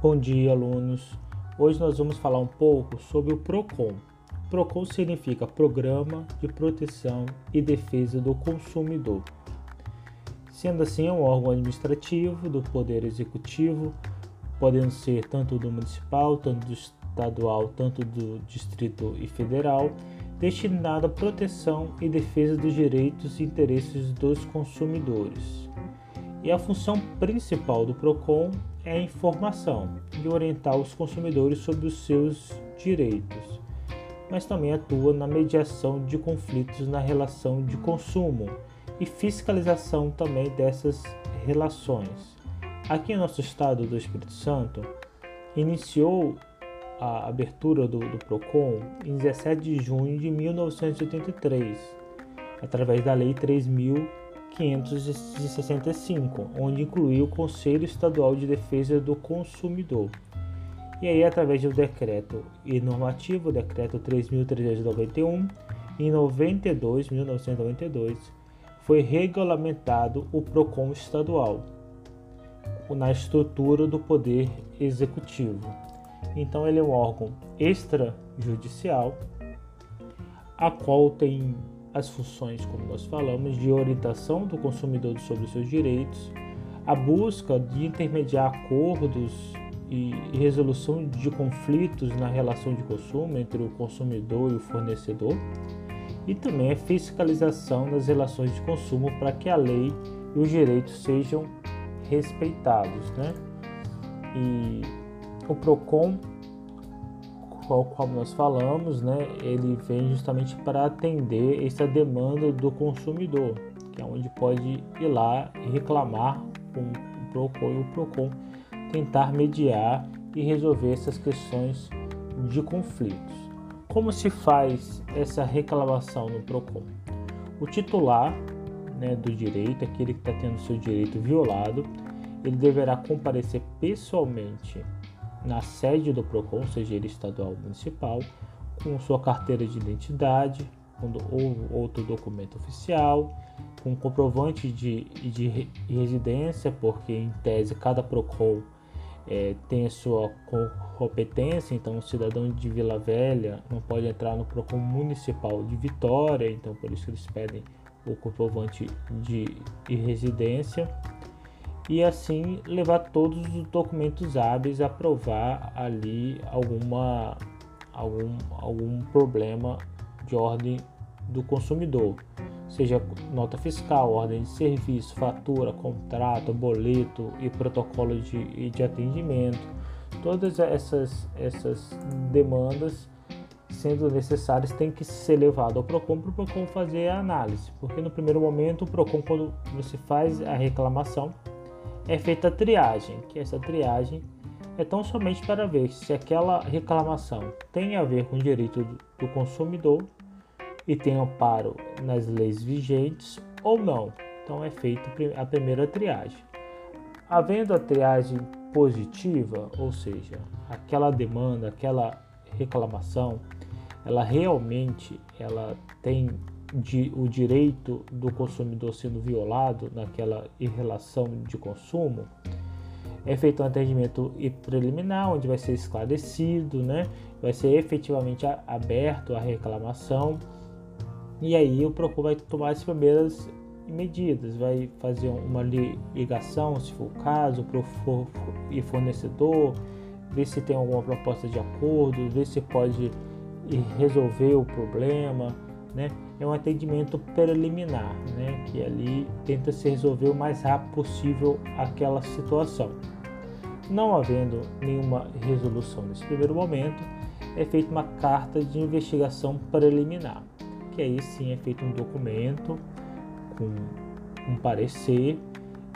Bom dia, alunos. Hoje nós vamos falar um pouco sobre o PROCON. PROCON significa Programa de Proteção e Defesa do Consumidor. Sendo assim, é um órgão administrativo do Poder Executivo, podendo ser tanto do municipal, tanto do estadual, tanto do distrito e federal, destinado à proteção e defesa dos direitos e interesses dos consumidores. E a função principal do PROCON é a informação e orientar os consumidores sobre os seus direitos, mas também atua na mediação de conflitos na relação de consumo e fiscalização também dessas relações. Aqui em nosso estado do Espírito Santo, iniciou a abertura do, do PROCON em 17 de junho de 1983, através da Lei 3.565, onde incluiu o Conselho Estadual de Defesa do Consumidor. E aí, através do decreto e normativo, decreto 3.391, em 92, 1992, foi regulamentado o PROCON estadual, na estrutura do Poder Executivo. Então ele é um órgão extrajudicial, a qual tem as funções, como nós falamos, de orientação do consumidor sobre os seus direitos, a busca de intermediar acordos e resolução de conflitos na relação de consumo entre o consumidor e o fornecedor, e também a fiscalização das relações de consumo para que a lei e os direitos sejam respeitados, né? E o Procon, como nós falamos, né, ele vem justamente para atender essa demanda do consumidor, que é onde pode ir lá e reclamar com o Procon e o Procon tentar mediar e resolver essas questões de conflitos. Como se faz essa reclamação no Procon? O titular né, do direito, aquele que está tendo seu direito violado, ele deverá comparecer pessoalmente na sede do PROCON, seja ele estadual ou municipal, com sua carteira de identidade ou outro documento oficial, com comprovante de, de residência, porque em tese cada PROCON é, tem a sua competência, então o cidadão de Vila Velha não pode entrar no PROCON municipal de Vitória, então por isso eles pedem o comprovante de residência e assim levar todos os documentos hábeis a provar ali alguma algum, algum problema de ordem do consumidor, seja nota fiscal, ordem de serviço, fatura, contrato, boleto e protocolo de, de atendimento. Todas essas, essas demandas, sendo necessárias, têm que ser levadas ao PROCON para o PROCON fazer a análise, porque no primeiro momento o PROCON, quando você faz a reclamação, é feita a triagem, que essa triagem é tão somente para ver se aquela reclamação tem a ver com o direito do consumidor e tem amparo nas leis vigentes ou não. Então é feita a primeira triagem. Havendo a triagem positiva, ou seja, aquela demanda, aquela reclamação, ela realmente ela tem de, o direito do consumidor sendo violado naquela relação de consumo, é feito um atendimento preliminar, onde vai ser esclarecido, né? vai ser efetivamente aberto a reclamação, e aí o PROCON vai tomar as primeiras medidas, vai fazer uma ligação, se for o caso, para o fornecedor, ver se tem alguma proposta de acordo, ver se pode resolver o problema, né? É um atendimento preliminar, né? Que ali tenta se resolver o mais rápido possível aquela situação. Não havendo nenhuma resolução nesse primeiro momento, é feita uma carta de investigação preliminar, que aí sim é feito um documento com um parecer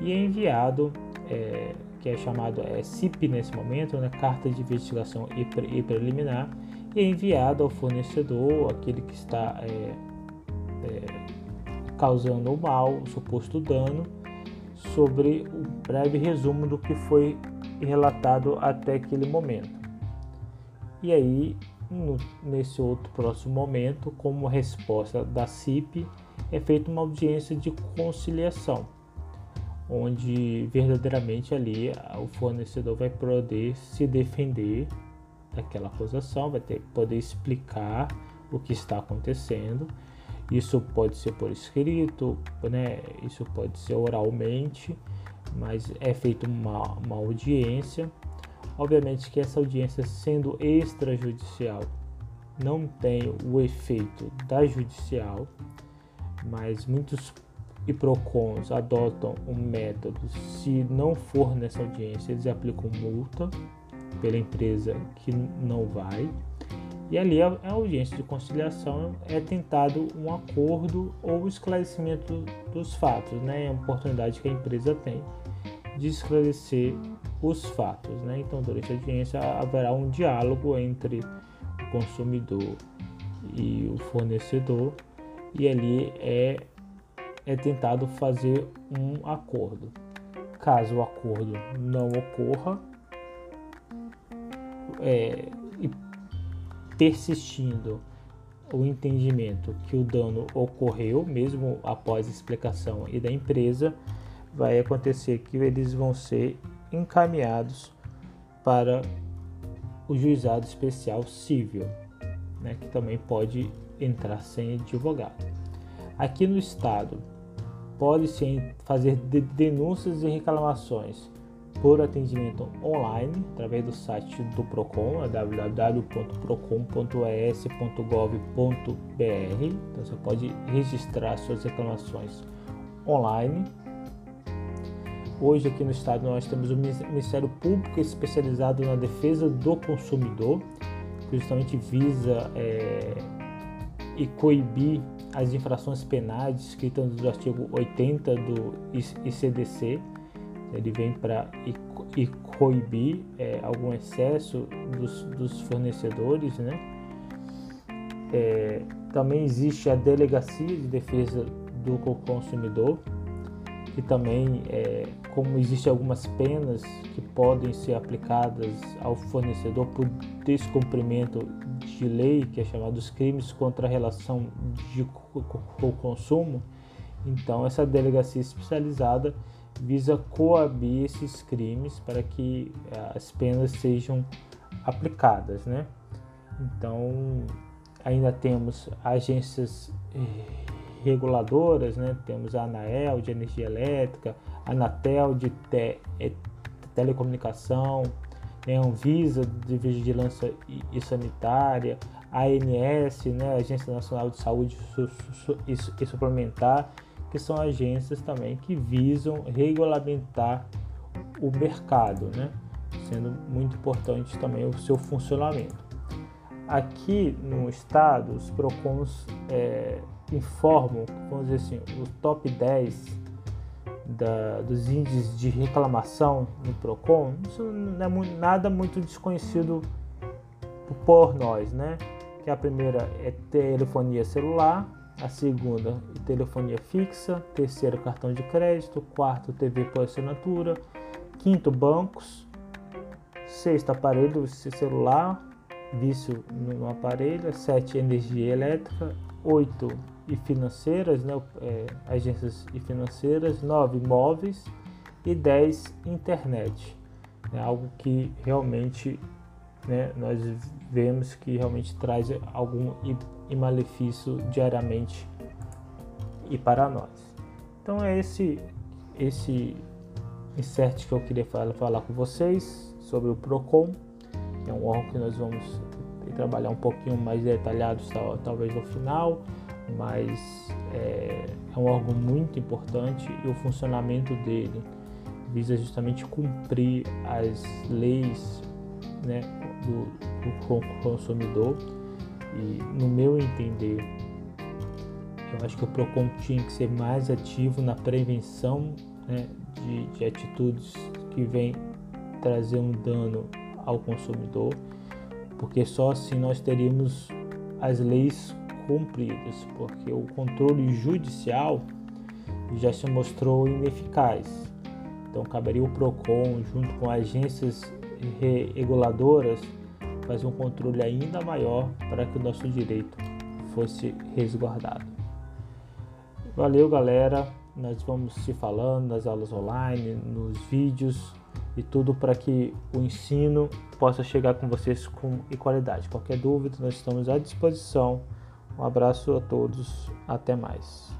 e é enviado, é, que é chamado é, CIP nesse momento, né, Carta de Investigação e, e Preliminar, e é enviado ao fornecedor, aquele que está é, é, causando o mal, o suposto dano, sobre um breve resumo do que foi relatado até aquele momento. E aí, no, nesse outro próximo momento, como resposta da CIP, é feita uma audiência de conciliação, onde verdadeiramente ali o fornecedor vai poder se defender daquela acusação, vai ter poder explicar o que está acontecendo. Isso pode ser por escrito, né? Isso pode ser oralmente, mas é feita uma, uma audiência. Obviamente que essa audiência sendo extrajudicial não tem o efeito da judicial, mas muitos e PROCONs adotam um método, se não for nessa audiência, eles aplicam multa pela empresa que não vai. E ali a, audiência de conciliação é tentado um acordo ou esclarecimento dos fatos, né? É uma oportunidade que a empresa tem de esclarecer os fatos, né? Então, durante a audiência haverá um diálogo entre o consumidor e o fornecedor e ali é é tentado fazer um acordo. Caso o acordo não ocorra, é, e persistindo o entendimento que o dano ocorreu, mesmo após a explicação e da empresa, vai acontecer que eles vão ser encaminhados para o juizado especial civil, né, que também pode entrar sem advogado. Aqui no estado, pode-se fazer denúncias e reclamações por atendimento online através do site do Procon, www.procon.es.gov.br. Então você pode registrar suas reclamações online. Hoje aqui no estado nós temos o Ministério Público especializado na defesa do consumidor, que justamente visa é, e coibir as infrações penais descritas no artigo 80 do ICDC. Ele vem para e coibir é, algum excesso dos, dos fornecedores, né? É, também existe a Delegacia de Defesa do Consumidor, que também, é, como existem algumas penas que podem ser aplicadas ao fornecedor por descumprimento de lei, que é chamado os crimes contra a relação de consumo, então essa delegacia especializada visa coabir esses crimes para que eh, as penas sejam aplicadas, né? Então, ainda temos agências reguladoras, né? Temos a ANAEL de energia elétrica, a Anatel de te eh, telecomunicação, né? Anvisa de vigilância e, sanitária, a ANS, né? Agência Nacional de Saúde e Suplementar, que são agências também que visam regulamentar o mercado, né? sendo muito importante também o seu funcionamento. Aqui no estado, os PROCONs é, informam, vamos dizer assim, o top 10 da, dos índices de reclamação no PROCON, isso não é muito, nada muito desconhecido por nós, né? Que a primeira é telefonia celular, a segunda telefonia fixa, terceiro cartão de crédito, quarto TV por assinatura, quinto bancos, sexto aparelho celular, vício no aparelho, sete energia elétrica, oito e financeiras, né, é, agências e financeiras, nove imóveis. E dez internet, né, algo que realmente né, nós vemos que realmente traz algum e malefício diariamente e para nós. Então é esse esse insert que eu queria falar, falar com vocês sobre o Procon, que é um órgão que nós vamos trabalhar um pouquinho mais detalhado talvez no final, mas é, é um órgão muito importante e o funcionamento dele visa justamente cumprir as leis né, do, do consumidor e no meu entender, eu acho que o PROCON tinha que ser mais ativo na prevenção né, de, de atitudes que vêm trazer um dano ao consumidor, porque só assim nós teríamos as leis cumpridas, porque o controle judicial já se mostrou ineficaz. Então caberia o PROCON junto com agências reguladoras fazer um controle ainda maior para que o nosso direito fosse resguardado. Valeu, galera. nós vamos se falando nas aulas online, nos vídeos e tudo para que o ensino possa chegar com vocês com qualidade. Qualquer dúvida, nós estamos à disposição. Um abraço a todos, até mais.